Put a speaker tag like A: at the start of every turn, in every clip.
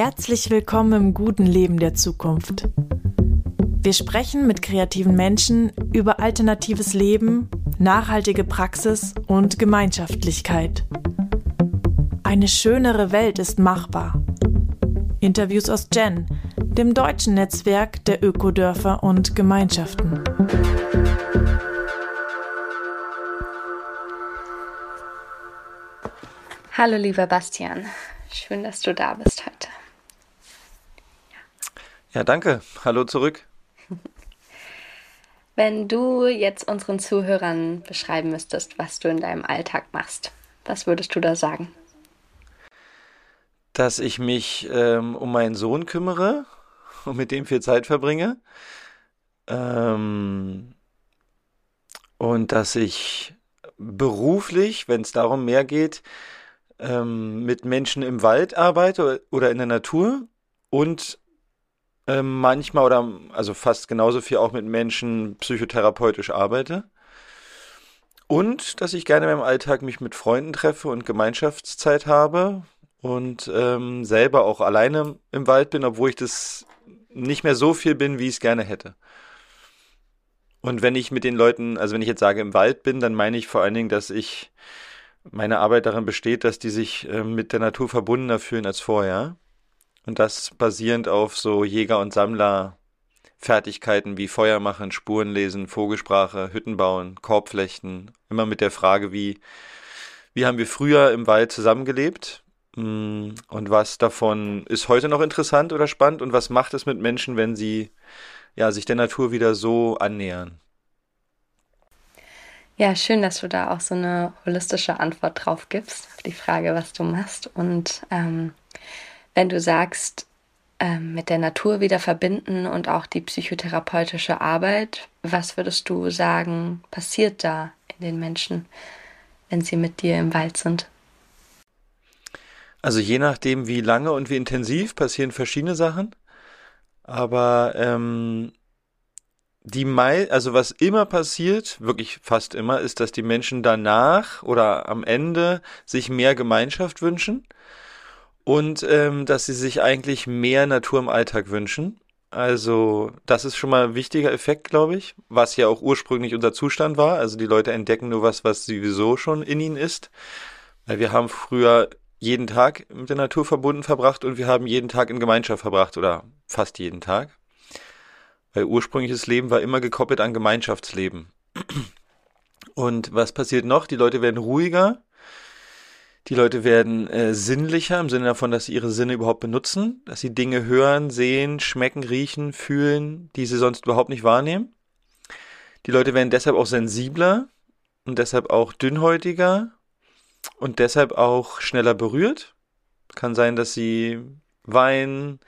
A: Herzlich willkommen im guten Leben der Zukunft. Wir sprechen mit kreativen Menschen über alternatives Leben, nachhaltige Praxis und Gemeinschaftlichkeit. Eine schönere Welt ist machbar. Interviews aus Gen, dem deutschen Netzwerk der Ökodörfer und Gemeinschaften.
B: Hallo lieber Bastian, schön, dass du da bist heute.
C: Ja, danke. Hallo zurück.
B: Wenn du jetzt unseren Zuhörern beschreiben müsstest, was du in deinem Alltag machst, was würdest du da sagen?
C: Dass ich mich ähm, um meinen Sohn kümmere und mit dem viel Zeit verbringe. Ähm, und dass ich beruflich, wenn es darum mehr geht, ähm, mit Menschen im Wald arbeite oder in der Natur und ähm, manchmal oder also fast genauso viel auch mit Menschen psychotherapeutisch arbeite. Und dass ich gerne meinem Alltag mich mit Freunden treffe und Gemeinschaftszeit habe und ähm, selber auch alleine im Wald bin, obwohl ich das nicht mehr so viel bin, wie ich es gerne hätte. Und wenn ich mit den Leuten, also wenn ich jetzt sage im Wald bin, dann meine ich vor allen Dingen, dass ich meine Arbeit darin besteht, dass die sich äh, mit der Natur verbundener fühlen als vorher. Und das basierend auf so Jäger- und Sammler-Fertigkeiten wie Feuer machen, Spuren lesen, Vogelsprache, Hütten bauen, Korbflechten. Immer mit der Frage, wie, wie haben wir früher im Wald zusammengelebt? Mm, und was davon ist heute noch interessant oder spannend? Und was macht es mit Menschen, wenn sie ja, sich der Natur wieder so annähern?
B: Ja, schön, dass du da auch so eine holistische Antwort drauf gibst, auf die Frage, was du machst. Und ähm, wenn du sagst, ähm, mit der Natur wieder verbinden und auch die psychotherapeutische Arbeit, was würdest du sagen, passiert da in den Menschen, wenn sie mit dir im Wald sind?
C: Also je nachdem, wie lange und wie intensiv passieren verschiedene Sachen. Aber ähm, die Mai, also was immer passiert, wirklich fast immer, ist, dass die Menschen danach oder am Ende sich mehr Gemeinschaft wünschen und ähm, dass sie sich eigentlich mehr Natur im Alltag wünschen. Also das ist schon mal ein wichtiger Effekt, glaube ich, was ja auch ursprünglich unser Zustand war. Also die Leute entdecken nur was, was sowieso schon in ihnen ist. Weil wir haben früher jeden Tag mit der Natur verbunden verbracht und wir haben jeden Tag in Gemeinschaft verbracht oder fast jeden Tag. Weil ursprüngliches Leben war immer gekoppelt an Gemeinschaftsleben. Und was passiert noch? Die Leute werden ruhiger. Die Leute werden äh, sinnlicher im Sinne davon, dass sie ihre Sinne überhaupt benutzen, dass sie Dinge hören, sehen, schmecken, riechen, fühlen, die sie sonst überhaupt nicht wahrnehmen. Die Leute werden deshalb auch sensibler und deshalb auch dünnhäutiger und deshalb auch schneller berührt. Kann sein, dass sie weinen,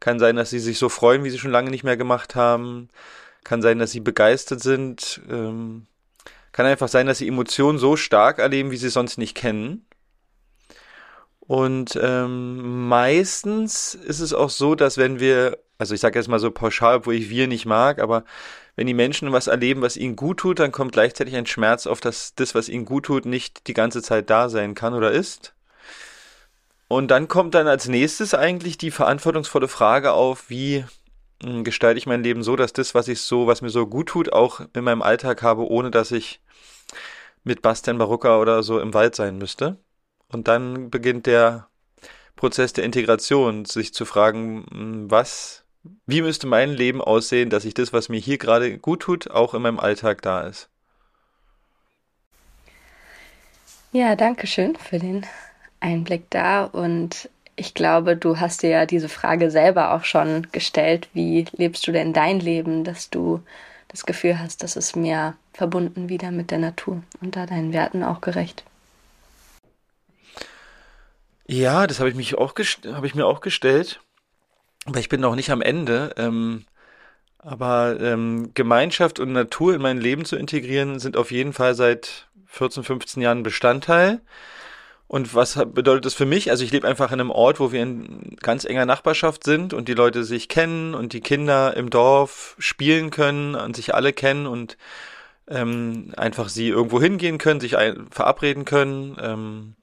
C: kann sein, dass sie sich so freuen, wie sie schon lange nicht mehr gemacht haben. Kann sein, dass sie begeistert sind. Ähm, kann einfach sein, dass sie Emotionen so stark erleben, wie sie sonst nicht kennen. Und ähm, meistens ist es auch so, dass wenn wir, also ich sage jetzt mal so pauschal, wo ich wir nicht mag, aber wenn die Menschen was erleben, was ihnen gut tut, dann kommt gleichzeitig ein Schmerz auf, dass das, was ihnen gut tut, nicht die ganze Zeit da sein kann oder ist. Und dann kommt dann als nächstes eigentlich die verantwortungsvolle Frage auf, wie hm, gestalte ich mein Leben so, dass das, was ich so, was mir so gut tut, auch in meinem Alltag habe, ohne dass ich mit Bastian Barucka oder so im Wald sein müsste. Und dann beginnt der Prozess der Integration, sich zu fragen, hm, was, wie müsste mein Leben aussehen, dass ich das, was mir hier gerade gut tut, auch in meinem Alltag da ist.
B: Ja, danke schön für den Einblick da und ich glaube, du hast dir ja diese Frage selber auch schon gestellt. Wie lebst du denn dein Leben, dass du das Gefühl hast, dass es mehr verbunden wieder mit der Natur und da deinen Werten auch gerecht?
C: Ja, das habe ich mich auch habe ich mir auch gestellt, aber ich bin noch nicht am Ende. Ähm, aber ähm, Gemeinschaft und Natur in mein Leben zu integrieren, sind auf jeden Fall seit 14, 15 Jahren Bestandteil. Und was bedeutet das für mich? Also ich lebe einfach in einem Ort, wo wir in ganz enger Nachbarschaft sind und die Leute sich kennen und die Kinder im Dorf spielen können und sich alle kennen und ähm, einfach sie irgendwo hingehen können, sich verabreden können. Ähm,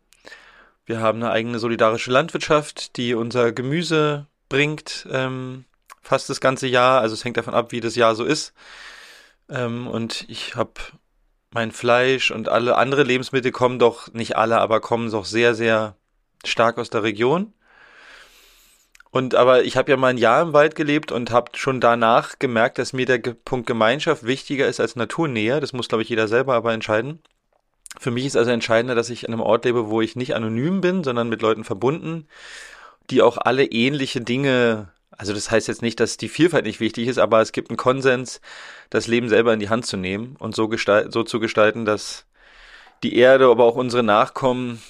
C: Wir haben eine eigene solidarische Landwirtschaft, die unser Gemüse bringt, ähm, fast das ganze Jahr. Also es hängt davon ab, wie das Jahr so ist. Ähm, und ich habe mein Fleisch und alle andere Lebensmittel kommen doch, nicht alle, aber kommen doch sehr, sehr stark aus der Region. Und aber ich habe ja mal ein Jahr im Wald gelebt und habe schon danach gemerkt, dass mir der Punkt Gemeinschaft wichtiger ist als Naturnähe. Das muss, glaube ich, jeder selber aber entscheiden. Für mich ist also entscheidender, dass ich an einem Ort lebe, wo ich nicht anonym bin, sondern mit Leuten verbunden, die auch alle ähnliche Dinge, also das heißt jetzt nicht, dass die Vielfalt nicht wichtig ist, aber es gibt einen Konsens, das Leben selber in die Hand zu nehmen und so, so zu gestalten, dass die Erde, aber auch unsere Nachkommen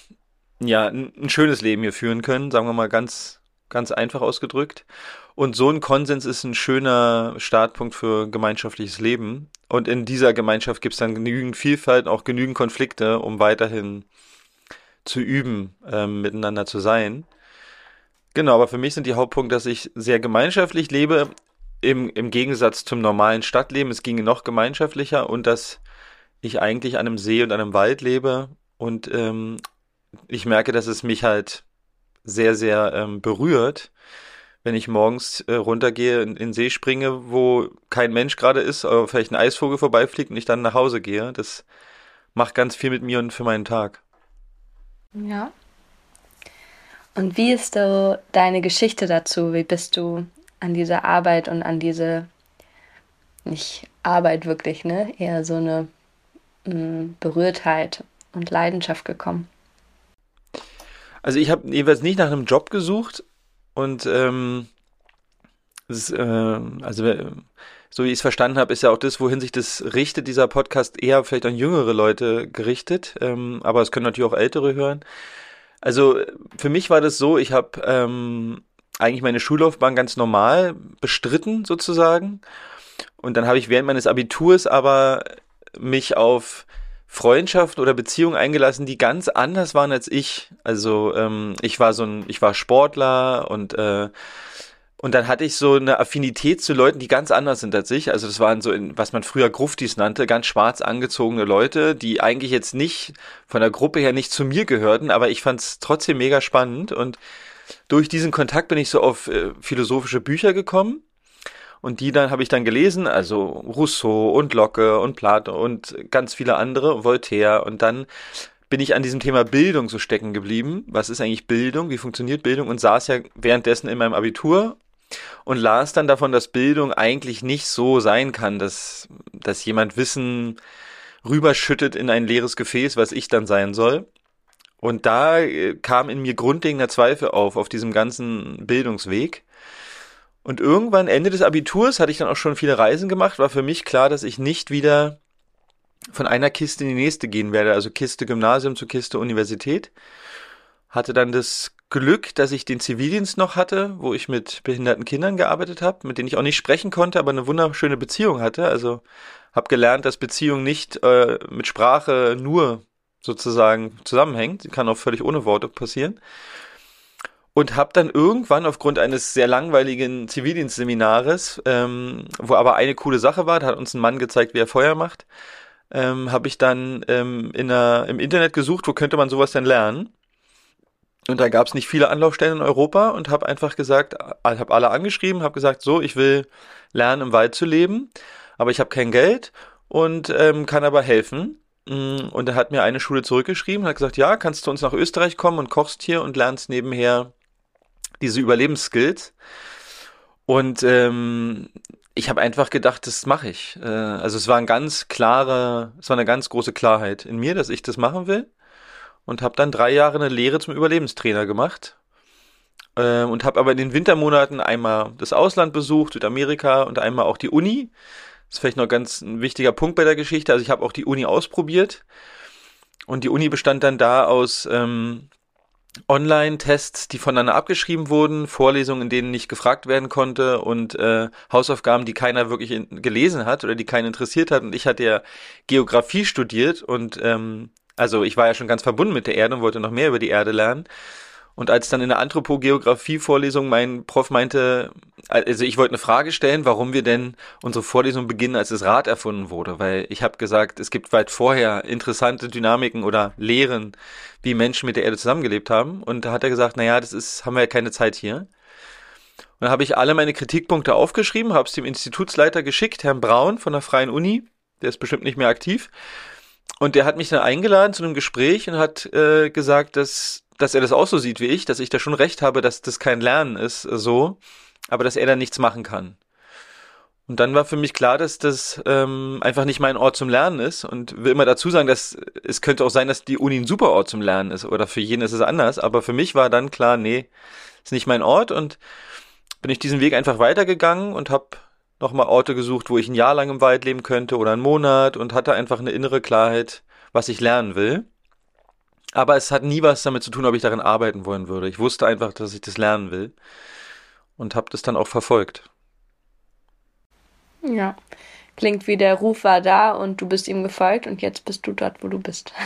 C: ja ein, ein schönes Leben hier führen können, sagen wir mal ganz ganz einfach ausgedrückt. Und so ein Konsens ist ein schöner Startpunkt für gemeinschaftliches Leben. Und in dieser Gemeinschaft gibt es dann genügend Vielfalt, auch genügend Konflikte, um weiterhin zu üben, ähm, miteinander zu sein. Genau, aber für mich sind die Hauptpunkte, dass ich sehr gemeinschaftlich lebe, im, im Gegensatz zum normalen Stadtleben. Es ginge noch gemeinschaftlicher und dass ich eigentlich an einem See und einem Wald lebe und ähm, ich merke, dass es mich halt sehr, sehr ähm, berührt, wenn ich morgens äh, runtergehe, in, in den See springe, wo kein Mensch gerade ist, aber vielleicht ein Eisvogel vorbeifliegt und ich dann nach Hause gehe. Das macht ganz viel mit mir und für meinen Tag.
B: Ja. Und wie ist so deine Geschichte dazu? Wie bist du an diese Arbeit und an diese, nicht Arbeit wirklich, ne? Eher so eine mh, mm, Berührtheit und Leidenschaft gekommen?
C: Also ich habe jeweils nicht nach einem Job gesucht und ähm, ist, äh, also so wie ich es verstanden habe, ist ja auch das, wohin sich das richtet, dieser Podcast eher vielleicht an jüngere Leute gerichtet, ähm, aber es können natürlich auch ältere hören. Also für mich war das so, ich habe ähm, eigentlich meine Schullaufbahn ganz normal bestritten sozusagen und dann habe ich während meines Abiturs aber mich auf Freundschaft oder Beziehungen eingelassen, die ganz anders waren als ich. Also ähm, ich war so ein, ich war Sportler und äh, und dann hatte ich so eine Affinität zu Leuten, die ganz anders sind als ich. Also das waren so, in, was man früher Gruftis nannte, ganz schwarz angezogene Leute, die eigentlich jetzt nicht von der Gruppe her nicht zu mir gehörten, aber ich fand es trotzdem mega spannend. Und durch diesen Kontakt bin ich so auf äh, philosophische Bücher gekommen und die dann habe ich dann gelesen, also Rousseau und Locke und Plato und ganz viele andere, Voltaire. Und dann bin ich an diesem Thema Bildung so stecken geblieben. Was ist eigentlich Bildung? Wie funktioniert Bildung? Und saß ja währenddessen in meinem Abitur und las dann davon, dass Bildung eigentlich nicht so sein kann, dass, dass jemand Wissen rüberschüttet in ein leeres Gefäß, was ich dann sein soll. Und da äh, kam in mir grundlegender Zweifel auf, auf diesem ganzen Bildungsweg. Und irgendwann, Ende des Abiturs, hatte ich dann auch schon viele Reisen gemacht, war für mich klar, dass ich nicht wieder von einer Kiste in die nächste gehen werde, also Kiste Gymnasium zu Kiste Universität. Hatte dann das Glück, dass ich den Zivildienst noch hatte, wo ich mit behinderten Kindern gearbeitet habe, mit denen ich auch nicht sprechen konnte, aber eine wunderschöne Beziehung hatte. Also habe gelernt, dass Beziehung nicht äh, mit Sprache nur sozusagen zusammenhängt. Sie kann auch völlig ohne Worte passieren und habe dann irgendwann aufgrund eines sehr langweiligen Zivildienstseminares, ähm, wo aber eine coole Sache war, da hat uns ein Mann gezeigt, wie er Feuer macht, ähm, habe ich dann ähm, in der, im Internet gesucht, wo könnte man sowas denn lernen. Und da gab es nicht viele Anlaufstellen in Europa und habe einfach gesagt, habe alle angeschrieben, habe gesagt, so, ich will lernen, im Wald zu leben, aber ich habe kein Geld und ähm, kann aber helfen. Mm, und er hat mir eine Schule zurückgeschrieben, hat gesagt, ja, kannst du uns nach Österreich kommen und kochst hier und lernst nebenher diese Überlebensskills. Und ähm, ich habe einfach gedacht, das mache ich. Äh, also es war ein ganz klare, es war eine ganz große Klarheit in mir, dass ich das machen will. Und habe dann drei Jahre eine Lehre zum Überlebenstrainer gemacht. Äh, und habe aber in den Wintermonaten einmal das Ausland besucht, Südamerika und einmal auch die Uni. Das ist vielleicht noch ganz ein wichtiger Punkt bei der Geschichte. Also ich habe auch die Uni ausprobiert. Und die Uni bestand dann da aus ähm, Online-Tests, die voneinander abgeschrieben wurden, Vorlesungen, in denen nicht gefragt werden konnte und äh, Hausaufgaben, die keiner wirklich in, gelesen hat oder die keinen interessiert hat. Und ich hatte ja Geografie studiert und ähm, also ich war ja schon ganz verbunden mit der Erde und wollte noch mehr über die Erde lernen. Und als dann in der Anthropogeografie-Vorlesung mein Prof meinte, also ich wollte eine Frage stellen, warum wir denn unsere Vorlesung beginnen, als das Rad erfunden wurde, weil ich habe gesagt, es gibt weit vorher interessante Dynamiken oder Lehren, wie Menschen mit der Erde zusammengelebt haben. Und da hat er gesagt, naja, das ist, haben wir ja keine Zeit hier. Und dann habe ich alle meine Kritikpunkte aufgeschrieben, habe es dem Institutsleiter geschickt, Herrn Braun von der Freien Uni, der ist bestimmt nicht mehr aktiv. Und der hat mich dann eingeladen zu einem Gespräch und hat äh, gesagt, dass dass er das auch so sieht wie ich, dass ich da schon recht habe, dass das kein Lernen ist, äh, so, aber dass er da nichts machen kann. Und dann war für mich klar, dass das ähm, einfach nicht mein Ort zum Lernen ist und will immer dazu sagen, dass es könnte auch sein, dass die Uni ein super Ort zum Lernen ist oder für jeden ist es anders, aber für mich war dann klar, nee, ist nicht mein Ort und bin ich diesen Weg einfach weitergegangen und habe nochmal Orte gesucht, wo ich ein Jahr lang im Wald leben könnte oder einen Monat und hatte einfach eine innere Klarheit, was ich lernen will. Aber es hat nie was damit zu tun, ob ich darin arbeiten wollen würde. Ich wusste einfach, dass ich das lernen will und habe das dann auch verfolgt.
B: Ja, klingt wie der Ruf war da und du bist ihm gefolgt und jetzt bist du dort, wo du bist.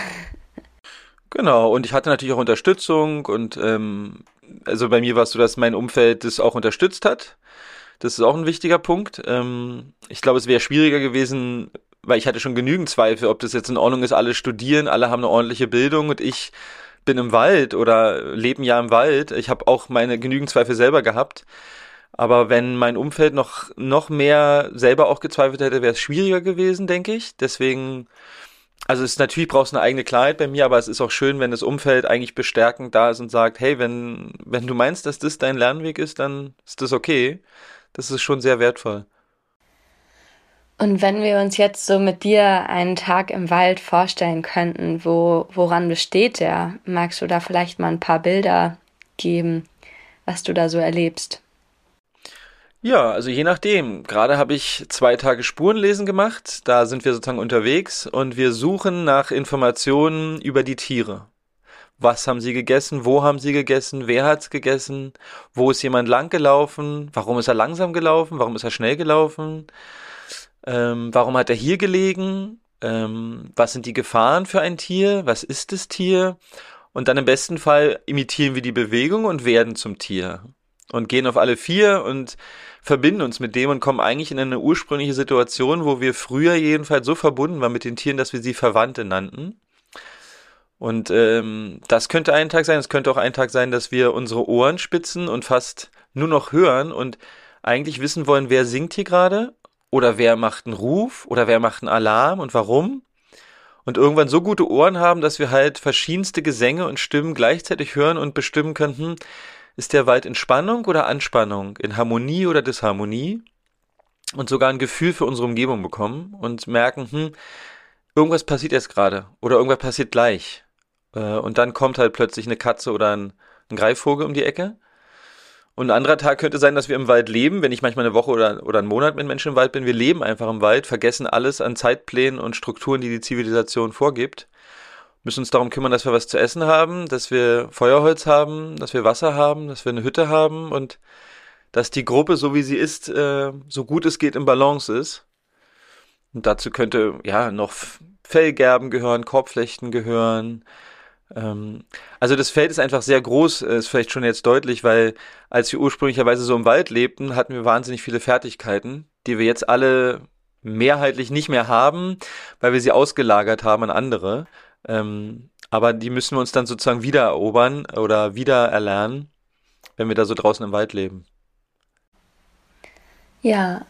C: Genau, und ich hatte natürlich auch Unterstützung und ähm, also bei mir war es so, dass mein Umfeld das auch unterstützt hat. Das ist auch ein wichtiger Punkt. Ähm, ich glaube, es wäre schwieriger gewesen, weil ich hatte schon genügend Zweifel, ob das jetzt in Ordnung ist, alle studieren, alle haben eine ordentliche Bildung und ich bin im Wald oder lebe ein Jahr im Wald. Ich habe auch meine genügend Zweifel selber gehabt. Aber wenn mein Umfeld noch, noch mehr selber auch gezweifelt hätte, wäre es schwieriger gewesen, denke ich. Deswegen, also es ist natürlich brauchst eine eigene Klarheit bei mir, aber es ist auch schön, wenn das Umfeld eigentlich bestärkend da ist und sagt, hey, wenn, wenn du meinst, dass das dein Lernweg ist, dann ist das okay. Das ist schon sehr wertvoll.
B: Und wenn wir uns jetzt so mit dir einen Tag im Wald vorstellen könnten, wo, woran besteht der? Magst du da vielleicht mal ein paar Bilder geben, was du da so erlebst?
C: Ja, also je nachdem. Gerade habe ich zwei Tage Spurenlesen gemacht. Da sind wir sozusagen unterwegs und wir suchen nach Informationen über die Tiere. Was haben sie gegessen? Wo haben sie gegessen? Wer hat's gegessen? Wo ist jemand lang gelaufen? Warum ist er langsam gelaufen? Warum ist er schnell gelaufen? Ähm, warum hat er hier gelegen? Ähm, was sind die Gefahren für ein Tier? Was ist das Tier? Und dann im besten Fall imitieren wir die Bewegung und werden zum Tier. Und gehen auf alle vier und verbinden uns mit dem und kommen eigentlich in eine ursprüngliche Situation, wo wir früher jedenfalls so verbunden waren mit den Tieren, dass wir sie Verwandte nannten. Und ähm, das könnte ein Tag sein. Es könnte auch ein Tag sein, dass wir unsere Ohren spitzen und fast nur noch hören und eigentlich wissen wollen, wer singt hier gerade oder wer macht einen Ruf? Oder wer macht einen Alarm? Und warum. Und irgendwann so gute Ohren haben, dass wir halt verschiedenste Gesänge und Stimmen gleichzeitig hören und bestimmen könnten, ist der Wald in Spannung oder Anspannung, in Harmonie oder Disharmonie? Und sogar ein Gefühl für unsere Umgebung bekommen und merken, hm, irgendwas passiert jetzt gerade oder irgendwas passiert gleich. Äh, und dann kommt halt plötzlich eine Katze oder ein, ein Greifvogel um die Ecke und ein anderer Tag könnte sein, dass wir im Wald leben, wenn ich manchmal eine Woche oder, oder einen Monat mit Menschen im Wald bin. Wir leben einfach im Wald, vergessen alles an Zeitplänen und Strukturen, die die Zivilisation vorgibt. Müssen uns darum kümmern, dass wir was zu essen haben, dass wir Feuerholz haben, dass wir Wasser haben, dass wir eine Hütte haben und dass die Gruppe, so wie sie ist, äh, so gut es geht im Balance ist. Und dazu könnte ja noch Fellgerben gehören, Korbflechten gehören, also das Feld ist einfach sehr groß, äh, ist vielleicht schon jetzt deutlich, weil als wir ursprünglicherweise so im Wald lebten, hatten wir wahnsinnig viele Fertigkeiten, die wir jetzt alle mehrheitlich nicht mehr haben, weil wir sie ausgelagert haben an andere. Ähm, aber die müssen wir uns dann sozusagen wieder erobern oder wieder erlernen, wenn wir da so draußen im Wald leben.
B: Ja,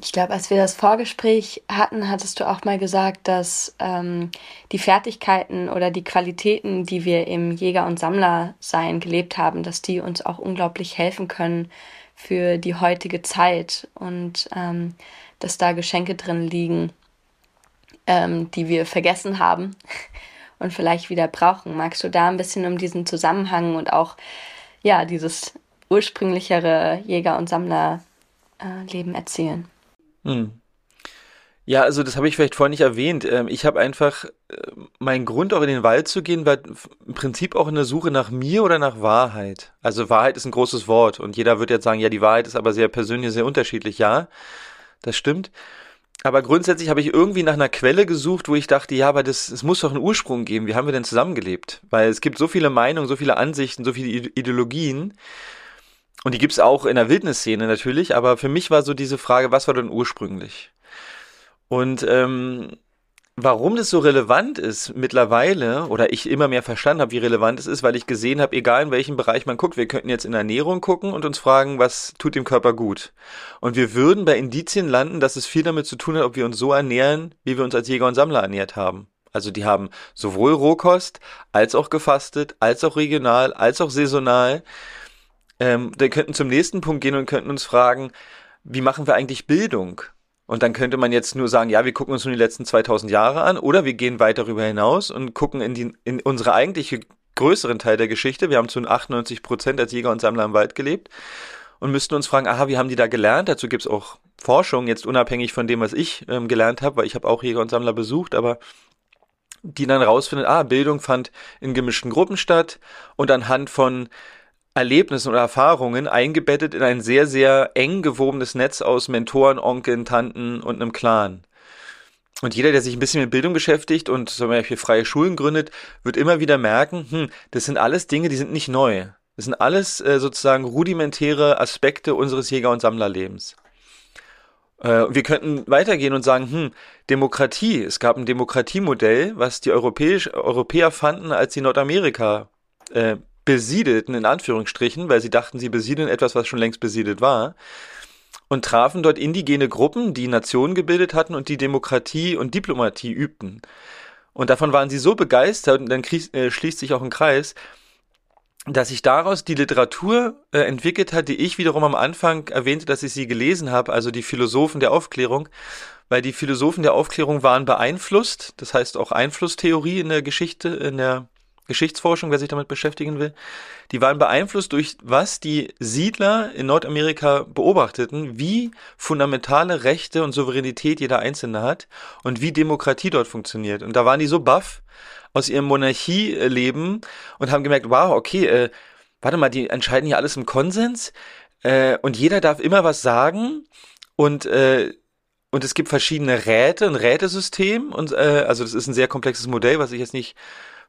B: ich glaube, als wir das Vorgespräch hatten, hattest du auch mal gesagt, dass ähm, die Fertigkeiten oder die Qualitäten, die wir im Jäger- und Sammlersein gelebt haben, dass die uns auch unglaublich helfen können für die heutige Zeit und ähm, dass da Geschenke drin liegen, ähm, die wir vergessen haben und vielleicht wieder brauchen. Magst du da ein bisschen um diesen Zusammenhang und auch ja dieses ursprünglichere Jäger- und Sammler äh, Leben erzählen. Hm.
C: Ja, also das habe ich vielleicht vorhin nicht erwähnt. Ähm, ich habe einfach, äh, mein Grund auch in den Wald zu gehen, war im Prinzip auch eine Suche nach mir oder nach Wahrheit. Also Wahrheit ist ein großes Wort und jeder wird jetzt sagen, ja, die Wahrheit ist aber sehr persönlich, sehr unterschiedlich. Ja, das stimmt. aber grundsätzlich habe ich irgendwie nach einer Quelle gesucht, wo ich dachte, ja, aber das, es muss doch einen Ursprung geben. Wie haben wir denn zusammengelebt? Weil es gibt so viele Meinungen, so viele Ansichten, so viele Ideologien. Und die gibt's auch in der Wildnisszene natürlich. Aber für mich war so diese Frage, was war denn ursprünglich? Und ähm, Warum das so relevant ist mittlerweile, oder ich immer mehr verstanden habe, wie relevant es ist, weil ich gesehen habe, egal in welchem Bereich man guckt, wir könnten jetzt in Ernährung gucken und uns fragen, was tut dem Körper gut. Und wir würden bei Indizien landen, dass es viel damit zu tun hat, ob wir uns so ernähren, wie wir uns als Jäger und Sammler ernährt haben. Also die haben sowohl Rohkost, als auch gefastet, als auch regional, als auch saisonal. Ähm, wir könnten zum nächsten Punkt gehen und könnten uns fragen, wie machen wir eigentlich Bildung? Und dann könnte man jetzt nur sagen, ja, wir gucken uns nur die letzten 2000 Jahre an oder wir gehen weit darüber hinaus und gucken in, die, in unsere eigentliche größeren Teil der Geschichte. Wir haben zu 98 Prozent als Jäger und Sammler im Wald gelebt und müssten uns fragen, aha, wie haben die da gelernt? Dazu gibt's auch Forschung, jetzt unabhängig von dem, was ich ähm, gelernt habe, weil ich habe auch Jäger und Sammler besucht, aber die dann rausfindet, ah, Bildung fand in gemischten Gruppen statt und anhand von Erlebnissen oder Erfahrungen eingebettet in ein sehr, sehr eng gewobenes Netz aus Mentoren, Onkeln, Tanten und einem Clan. Und jeder, der sich ein bisschen mit Bildung beschäftigt und zum Beispiel freie Schulen gründet, wird immer wieder merken, hm, das sind alles Dinge, die sind nicht neu. Das sind alles äh, sozusagen rudimentäre Aspekte unseres Jäger- und Sammlerlebens. Äh, wir könnten weitergehen und sagen, hm, Demokratie. Es gab ein Demokratiemodell, was die Europäisch, Europäer fanden, als sie Nordamerika äh, besiedelten, in Anführungsstrichen, weil sie dachten, sie besiedeln etwas, was schon längst besiedelt war, und trafen dort indigene Gruppen, die Nationen gebildet hatten und die Demokratie und Diplomatie übten. Und davon waren sie so begeistert, und dann äh, schließt sich auch ein Kreis, dass sich daraus die Literatur äh, entwickelt hat, die ich wiederum am Anfang erwähnte, dass ich sie gelesen habe, also die Philosophen der Aufklärung, weil die Philosophen der Aufklärung waren beeinflusst, das heißt auch Einflusstheorie in der Geschichte, in der Geschichtsforschung, wer sich damit beschäftigen will, die waren beeinflusst durch was die Siedler in Nordamerika beobachteten, wie fundamentale Rechte und Souveränität jeder Einzelne hat und wie Demokratie dort funktioniert. Und da waren die so baff aus ihrem Monarchieleben und haben gemerkt, wow, okay, äh, warte mal, die entscheiden hier alles im Konsens äh, und jeder darf immer was sagen und äh, und es gibt verschiedene Räte, ein Rätesystem und äh, also das ist ein sehr komplexes Modell, was ich jetzt nicht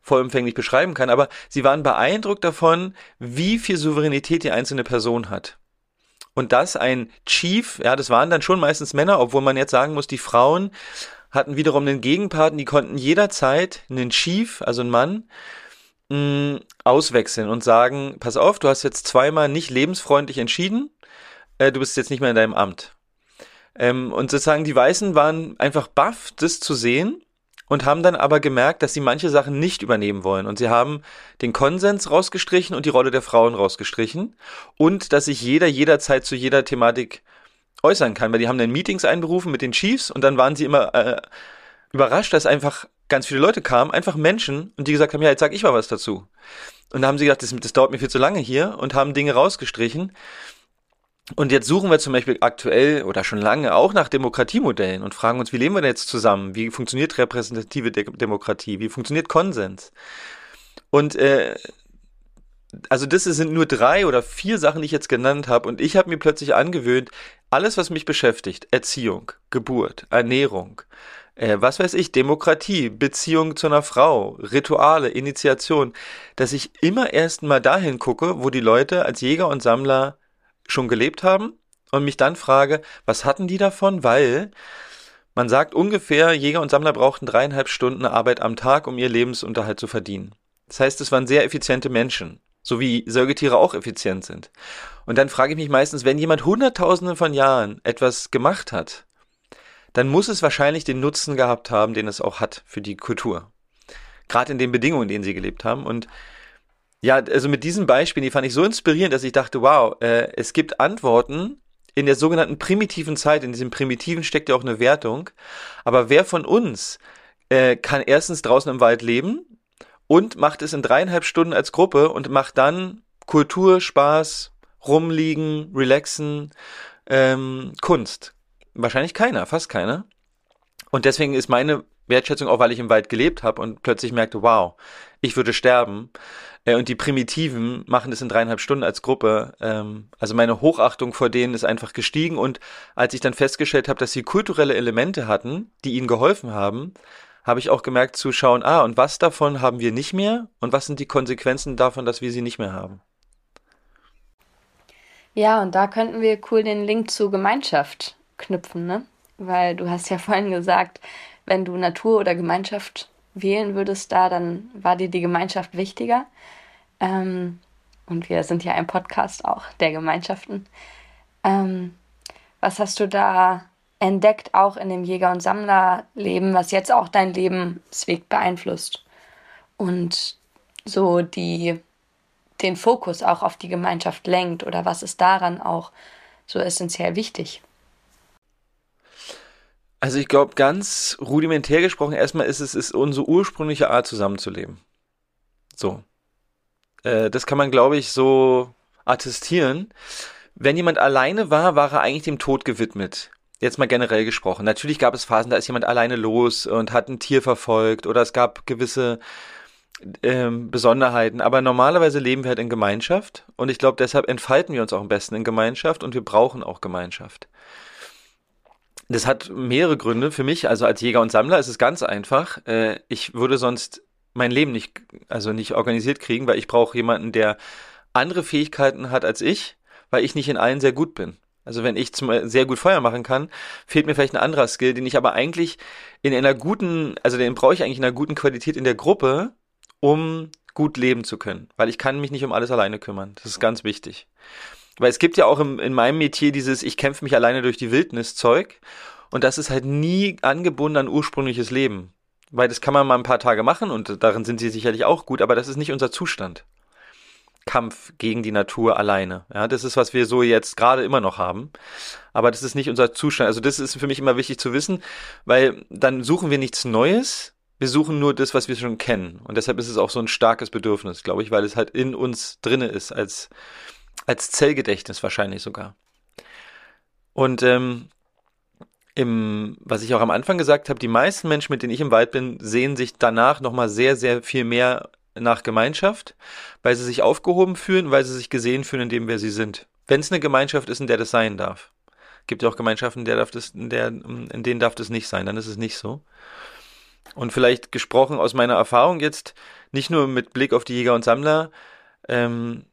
C: vollumfänglich beschreiben kann, aber sie waren beeindruckt davon, wie viel Souveränität die einzelne Person hat. Und dass ein Chief, ja, das waren dann schon meistens Männer, obwohl man jetzt sagen muss, die Frauen hatten wiederum einen Gegenpart, die konnten jederzeit einen Chief, also einen Mann, mh, auswechseln und sagen, pass auf, du hast jetzt zweimal nicht lebensfreundlich entschieden, äh, du bist jetzt nicht mehr in deinem Amt. Ähm, und sozusagen die Weißen waren einfach baff, das zu sehen und haben dann aber gemerkt, dass sie manche Sachen nicht übernehmen wollen. Und sie haben den Konsens rausgestrichen und die Rolle der Frauen rausgestrichen und dass sich jeder jederzeit zu jeder Thematik äußern kann, weil die haben dann Meetings einberufen mit den Chiefs und dann waren sie immer äh, überrascht, dass einfach ganz viele Leute kamen, einfach Menschen und die gesagt haben, ja, jetzt sag ich mal was dazu. Und da haben sie gedacht, das, das dauert mir viel zu lange hier und haben Dinge rausgestrichen. Und jetzt suchen wir zum Beispiel aktuell oder schon lange auch nach Demokratiemodellen und fragen uns, wie leben wir denn jetzt zusammen? Wie funktioniert repräsentative De Demokratie? Wie funktioniert Konsens? Und äh, also das sind nur drei oder vier Sachen, die ich jetzt genannt habe. Und ich habe mir plötzlich angewöhnt, alles, was mich beschäftigt, Erziehung, Geburt, Ernährung, äh, was weiß ich, Demokratie, Beziehung zu einer Frau, Rituale, Initiation, dass ich immer erst mal dahin gucke, wo die Leute als Jäger und Sammler schon gelebt haben und mich dann frage, was hatten die davon? Weil man sagt ungefähr, Jäger und Sammler brauchten dreieinhalb Stunden Arbeit am Tag, um ihr Lebensunterhalt zu verdienen. Das heißt, es waren sehr effiziente Menschen, so wie Säugetiere auch effizient sind. Und dann frage ich mich meistens, wenn jemand hunderttausende von Jahren etwas gemacht hat, dann muss es wahrscheinlich den Nutzen gehabt haben, den es auch hat für die Kultur. Gerade in den Bedingungen, in denen sie gelebt haben. Und ja, also mit diesen Beispielen, die fand ich so inspirierend, dass ich dachte, wow, äh, es gibt Antworten in der sogenannten primitiven Zeit. In diesem Primitiven steckt ja auch eine Wertung. Aber wer von uns äh, kann erstens draußen im Wald leben und macht es in dreieinhalb Stunden als Gruppe und macht dann Kultur, Spaß, rumliegen, relaxen, ähm, Kunst? Wahrscheinlich keiner, fast keiner. Und deswegen ist meine Wertschätzung auch, weil ich im Wald gelebt habe und plötzlich merkte, wow, ich würde sterben. Äh, und die Primitiven machen das in dreieinhalb Stunden als Gruppe. Ähm, also meine Hochachtung vor denen ist einfach gestiegen. Und als ich dann festgestellt habe, dass sie kulturelle Elemente hatten, die ihnen geholfen haben, habe ich auch gemerkt zu schauen, ah, und was davon haben wir nicht mehr und was sind die Konsequenzen davon, dass wir sie nicht mehr haben.
B: Ja, und da könnten wir cool den Link zur Gemeinschaft knüpfen, ne? Weil du hast ja vorhin gesagt, wenn du Natur oder Gemeinschaft wählen würdest da, dann war dir die Gemeinschaft wichtiger. Ähm, und wir sind ja ein Podcast auch der Gemeinschaften. Ähm, was hast du da entdeckt, auch in dem Jäger- und Sammlerleben, was jetzt auch dein Lebensweg beeinflusst? Und so die, den Fokus auch auf die Gemeinschaft lenkt oder was ist daran auch so essentiell wichtig?
C: Also ich glaube, ganz rudimentär gesprochen, erstmal ist es ist unsere ursprüngliche Art zusammenzuleben. So. Äh, das kann man, glaube ich, so attestieren. Wenn jemand alleine war, war er eigentlich dem Tod gewidmet. Jetzt mal generell gesprochen. Natürlich gab es Phasen, da ist jemand alleine los und hat ein Tier verfolgt oder es gab gewisse ähm, Besonderheiten. Aber normalerweise leben wir halt in Gemeinschaft und ich glaube, deshalb entfalten wir uns auch am besten in Gemeinschaft und wir brauchen auch Gemeinschaft. Das hat mehrere Gründe für mich. Also als Jäger und Sammler ist es ganz einfach. Äh, ich würde sonst mein Leben nicht, also nicht organisiert kriegen, weil ich brauche jemanden, der andere Fähigkeiten hat als ich, weil ich nicht in allen sehr gut bin. Also wenn ich zum, sehr gut Feuer machen kann, fehlt mir vielleicht ein anderer Skill, den ich aber eigentlich in einer guten, also den brauche ich eigentlich in einer guten Qualität in der Gruppe, um gut leben zu können. Weil ich kann mich nicht um alles alleine kümmern. Das ist ganz wichtig. Weil es gibt ja auch im, in meinem Metier dieses Ich kämpfe mich alleine durch die Wildnis Zeug. Und das ist halt nie angebunden an ursprüngliches Leben. Weil das kann man mal ein paar Tage machen und darin sind sie sicherlich auch gut, aber das ist nicht unser Zustand. Kampf gegen die Natur alleine. Ja, das ist, was wir so jetzt gerade immer noch haben. Aber das ist nicht unser Zustand. Also das ist für mich immer wichtig zu wissen, weil dann suchen wir nichts Neues. Wir suchen nur das, was wir schon kennen. Und deshalb ist es auch so ein starkes Bedürfnis, glaube ich, weil es halt in uns drinne ist als als Zellgedächtnis wahrscheinlich sogar. Und ähm, im, was ich auch am Anfang gesagt habe, die meisten Menschen, mit denen ich im Wald bin, sehen sich danach nochmal sehr, sehr viel mehr nach Gemeinschaft, weil sie sich aufgehoben fühlen, weil sie sich gesehen fühlen in dem, wer sie sind. Wenn es eine Gemeinschaft ist, in der das sein darf. Gibt ja auch Gemeinschaften, in, der darf das, in, der, in denen darf das nicht sein, dann ist es nicht so. Und vielleicht gesprochen aus meiner Erfahrung jetzt, nicht nur mit Blick auf die Jäger und Sammler, ähm,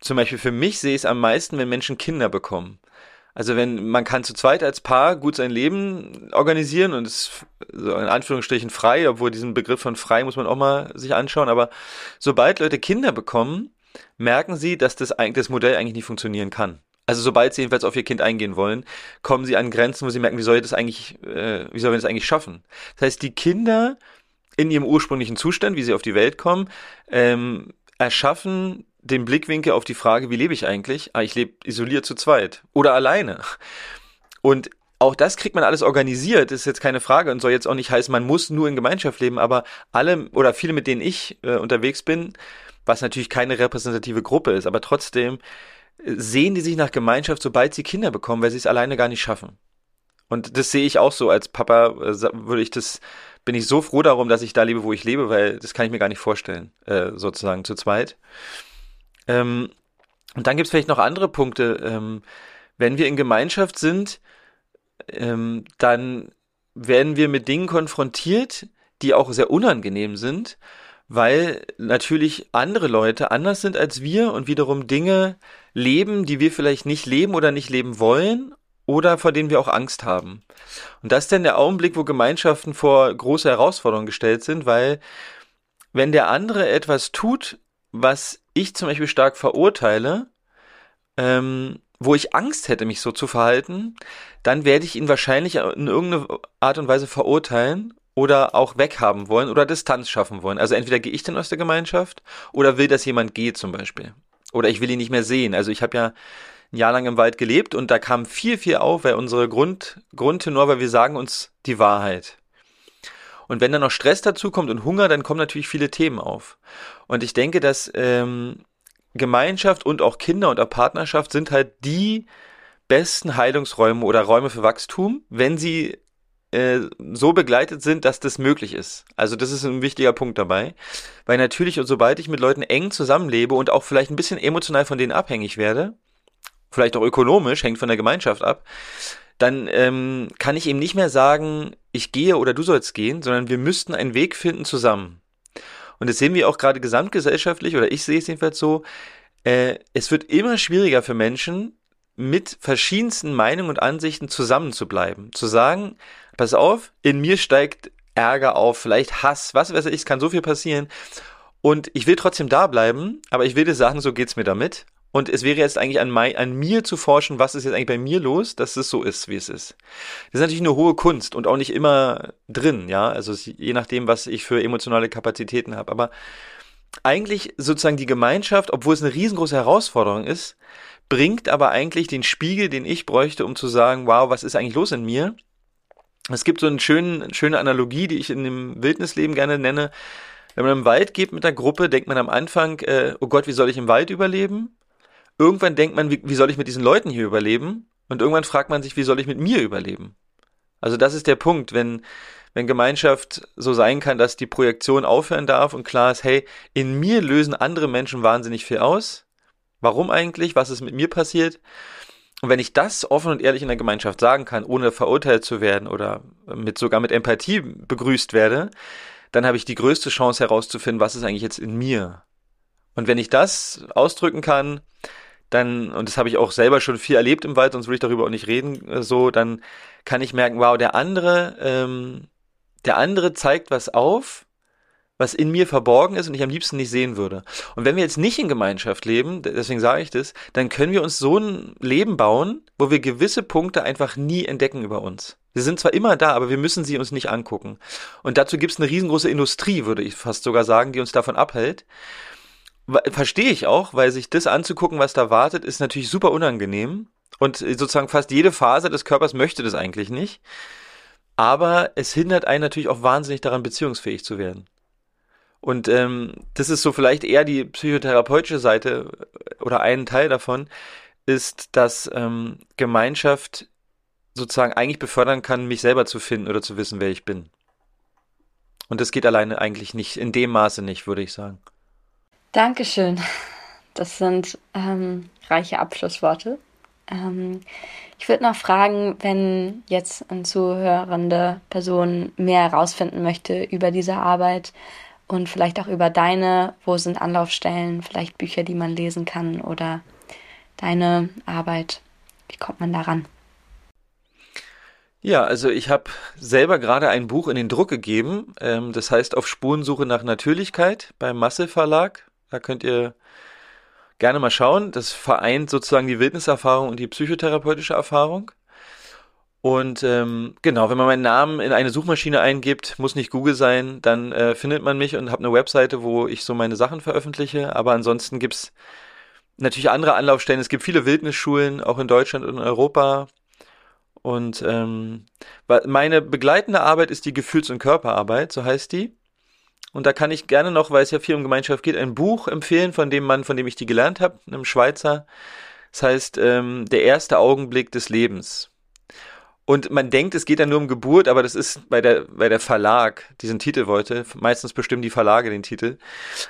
C: zum Beispiel für mich sehe ich es am meisten, wenn Menschen Kinder bekommen. Also wenn man kann zu zweit als Paar gut sein Leben organisieren und ist so in Anführungsstrichen frei, obwohl diesen Begriff von frei muss man auch mal sich anschauen, aber sobald Leute Kinder bekommen, merken sie, dass das, das Modell eigentlich nicht funktionieren kann. Also sobald sie jedenfalls auf ihr Kind eingehen wollen, kommen sie an Grenzen, wo sie merken, wie soll ich das eigentlich, äh, wie sollen wir das eigentlich schaffen? Das heißt, die Kinder in ihrem ursprünglichen Zustand, wie sie auf die Welt kommen, ähm, erschaffen den Blickwinkel auf die Frage, wie lebe ich eigentlich? Ah, ich lebe isoliert zu zweit oder alleine. Und auch das kriegt man alles organisiert, ist jetzt keine Frage und soll jetzt auch nicht heißen, man muss nur in Gemeinschaft leben, aber alle oder viele, mit denen ich äh, unterwegs bin, was natürlich keine repräsentative Gruppe ist, aber trotzdem äh, sehen die sich nach Gemeinschaft, sobald sie Kinder bekommen, weil sie es alleine gar nicht schaffen. Und das sehe ich auch so als Papa, äh, würde ich das, bin ich so froh darum, dass ich da lebe, wo ich lebe, weil das kann ich mir gar nicht vorstellen, äh, sozusagen zu zweit. Ähm, und dann gibt es vielleicht noch andere Punkte. Ähm, wenn wir in Gemeinschaft sind, ähm, dann werden wir mit Dingen konfrontiert, die auch sehr unangenehm sind, weil natürlich andere Leute anders sind als wir und wiederum Dinge leben, die wir vielleicht nicht leben oder nicht leben wollen oder vor denen wir auch Angst haben. Und das ist dann der Augenblick, wo Gemeinschaften vor große Herausforderungen gestellt sind, weil wenn der andere etwas tut, was ich zum Beispiel stark verurteile, ähm, wo ich Angst hätte, mich so zu verhalten, dann werde ich ihn wahrscheinlich in irgendeiner Art und Weise verurteilen oder auch weghaben wollen oder Distanz schaffen wollen. Also entweder gehe ich dann aus der Gemeinschaft oder will, dass jemand geht zum Beispiel. Oder ich will ihn nicht mehr sehen. Also ich habe ja ein Jahr lang im Wald gelebt und da kam viel, viel auf, weil unsere Grund, Grundtenor, weil wir sagen uns die Wahrheit. Und wenn dann noch Stress dazu kommt und Hunger, dann kommen natürlich viele Themen auf. Und ich denke, dass ähm, Gemeinschaft und auch Kinder und auch Partnerschaft sind halt die besten Heilungsräume oder Räume für Wachstum, wenn sie äh, so begleitet sind, dass das möglich ist. Also das ist ein wichtiger Punkt dabei, weil natürlich und sobald ich mit Leuten eng zusammenlebe und auch vielleicht ein bisschen emotional von denen abhängig werde, vielleicht auch ökonomisch, hängt von der Gemeinschaft ab, dann ähm, kann ich eben nicht mehr sagen, ich gehe oder du sollst gehen, sondern wir müssten einen Weg finden zusammen. Und das sehen wir auch gerade gesamtgesellschaftlich, oder ich sehe es jedenfalls so, äh, es wird immer schwieriger für Menschen, mit verschiedensten Meinungen und Ansichten zusammenzubleiben. Zu sagen, pass auf, in mir steigt Ärger auf, vielleicht Hass, was weiß ich, es kann so viel passieren. Und ich will trotzdem da bleiben, aber ich will dir sagen, so geht's mir damit. Und es wäre jetzt eigentlich an, mein, an mir zu forschen, was ist jetzt eigentlich bei mir los, dass es so ist, wie es ist. Das ist natürlich eine hohe Kunst und auch nicht immer drin, ja. Also je nachdem, was ich für emotionale Kapazitäten habe. Aber eigentlich sozusagen die Gemeinschaft, obwohl es eine riesengroße Herausforderung ist, bringt aber eigentlich den Spiegel, den ich bräuchte, um zu sagen, wow, was ist eigentlich los in mir? Es gibt so eine schöne, schöne Analogie, die ich in dem Wildnisleben gerne nenne. Wenn man im Wald geht mit einer Gruppe, denkt man am Anfang, äh, oh Gott, wie soll ich im Wald überleben? Irgendwann denkt man, wie, wie soll ich mit diesen Leuten hier überleben? Und irgendwann fragt man sich, wie soll ich mit mir überleben? Also das ist der Punkt, wenn, wenn Gemeinschaft so sein kann, dass die Projektion aufhören darf und klar ist, hey, in mir lösen andere Menschen wahnsinnig viel aus. Warum eigentlich? Was ist mit mir passiert? Und wenn ich das offen und ehrlich in der Gemeinschaft sagen kann, ohne verurteilt zu werden oder mit sogar mit Empathie begrüßt werde, dann habe ich die größte Chance herauszufinden, was ist eigentlich jetzt in mir. Und wenn ich das ausdrücken kann, dann, und das habe ich auch selber schon viel erlebt im Wald, sonst würde ich darüber auch nicht reden, äh, so, dann kann ich merken, wow, der andere, ähm, der andere zeigt was auf, was in mir verborgen ist und ich am liebsten nicht sehen würde. Und wenn wir jetzt nicht in Gemeinschaft leben, deswegen sage ich das, dann können wir uns so ein Leben bauen, wo wir gewisse Punkte einfach nie entdecken über uns. Sie sind zwar immer da, aber wir müssen sie uns nicht angucken. Und dazu gibt es eine riesengroße Industrie, würde ich fast sogar sagen, die uns davon abhält. Verstehe ich auch, weil sich das anzugucken, was da wartet, ist natürlich super unangenehm. Und sozusagen fast jede Phase des Körpers möchte das eigentlich nicht. Aber es hindert einen natürlich auch wahnsinnig daran, beziehungsfähig zu werden. Und ähm, das ist so vielleicht eher die psychotherapeutische Seite äh, oder ein Teil davon, ist, dass ähm, Gemeinschaft sozusagen eigentlich befördern kann, mich selber zu finden oder zu wissen, wer ich bin. Und das geht alleine eigentlich nicht, in dem Maße nicht, würde ich sagen.
B: Dankeschön. Das sind ähm, reiche Abschlussworte. Ähm, ich würde noch fragen, wenn jetzt eine zuhörende Person mehr herausfinden möchte über diese Arbeit, und vielleicht auch über deine, wo sind Anlaufstellen, vielleicht Bücher, die man lesen kann oder deine Arbeit. Wie kommt man daran?
C: Ja, also ich habe selber gerade ein Buch in den Druck gegeben. Ähm, das heißt Auf Spurensuche nach Natürlichkeit beim Masse Verlag. Da könnt ihr gerne mal schauen. Das vereint sozusagen die Wildniserfahrung und die psychotherapeutische Erfahrung. Und ähm, genau, wenn man meinen Namen in eine Suchmaschine eingibt, muss nicht Google sein, dann äh, findet man mich und habe eine Webseite, wo ich so meine Sachen veröffentliche. Aber ansonsten gibt's natürlich andere Anlaufstellen. Es gibt viele Wildnisschulen, auch in Deutschland und in Europa. Und ähm, meine begleitende Arbeit ist die Gefühls- und Körperarbeit, so heißt die. Und da kann ich gerne noch, weil es ja viel um Gemeinschaft geht, ein Buch empfehlen von dem Mann, von dem ich die gelernt habe, einem Schweizer. Das heißt ähm, Der erste Augenblick des Lebens. Und man denkt, es geht ja nur um Geburt, aber das ist bei der, bei der Verlag diesen Titel wollte. Meistens bestimmen die Verlage den Titel.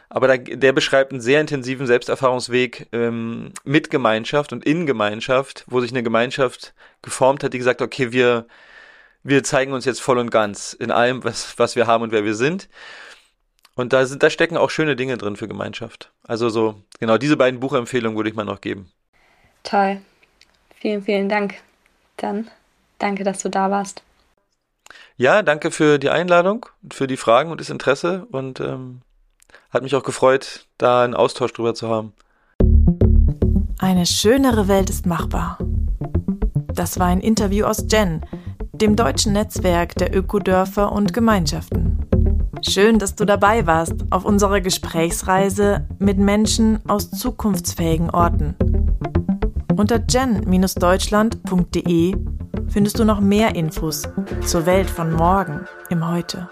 C: Aber da, der beschreibt einen sehr intensiven Selbsterfahrungsweg ähm, mit Gemeinschaft und in Gemeinschaft, wo sich eine Gemeinschaft geformt hat, die gesagt, okay, wir, wir zeigen uns jetzt voll und ganz in allem, was, was wir haben und wer wir sind. Und da, sind, da stecken auch schöne Dinge drin für Gemeinschaft. Also so, genau diese beiden Buchempfehlungen würde ich mal noch geben.
B: Toll. Vielen, vielen Dank. Dann Danke, dass du da warst.
C: Ja, danke für die Einladung, für die Fragen und das Interesse und ähm, hat mich auch gefreut, da einen Austausch drüber zu haben.
A: Eine schönere Welt ist machbar. Das war ein Interview aus Gen, dem deutschen Netzwerk der Ökodörfer und Gemeinschaften. Schön, dass du dabei warst auf unserer Gesprächsreise mit Menschen aus zukunftsfähigen Orten. Unter gen-deutschland.de findest du noch mehr Infos zur Welt von morgen im Heute.